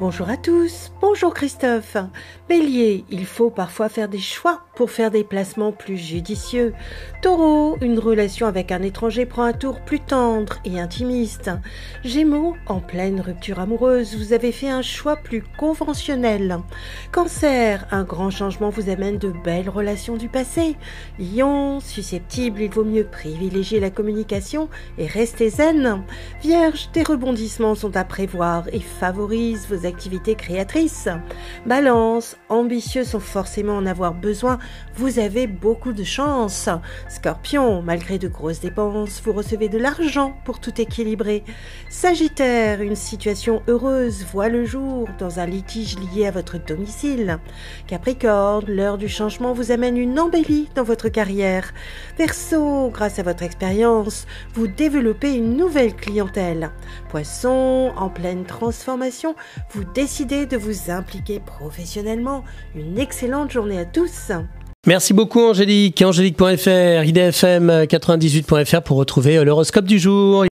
Bonjour à tous, bonjour Christophe. Bélier, il faut parfois faire des choix pour faire des placements plus judicieux. Taureau, une relation avec un étranger prend un tour plus tendre et intimiste. Gémeaux, en pleine rupture amoureuse, vous avez fait un choix plus conventionnel. Cancer, un grand changement vous amène de belles relations du passé. Lion, susceptible, il vaut mieux privilégier la communication et rester zen. Vierge, des rebondissements sont à prévoir et favorisent vos activités créatrices. Balance, ambitieux sans forcément en avoir besoin, vous avez beaucoup de chance. Scorpion, malgré de grosses dépenses, vous recevez de l'argent pour tout équilibrer. Sagittaire, une situation heureuse voit le jour dans un litige lié à votre domicile. Capricorne, l'heure du changement vous amène une embellie dans votre carrière. Verseau, grâce à votre expérience, vous développez une nouvelle clientèle. Poisson, en pleine transformation, vous décidez de vous impliquer professionnellement. Une excellente journée à tous. Merci beaucoup Angélique. Angélique.fr, idfm98.fr pour retrouver l'horoscope du jour.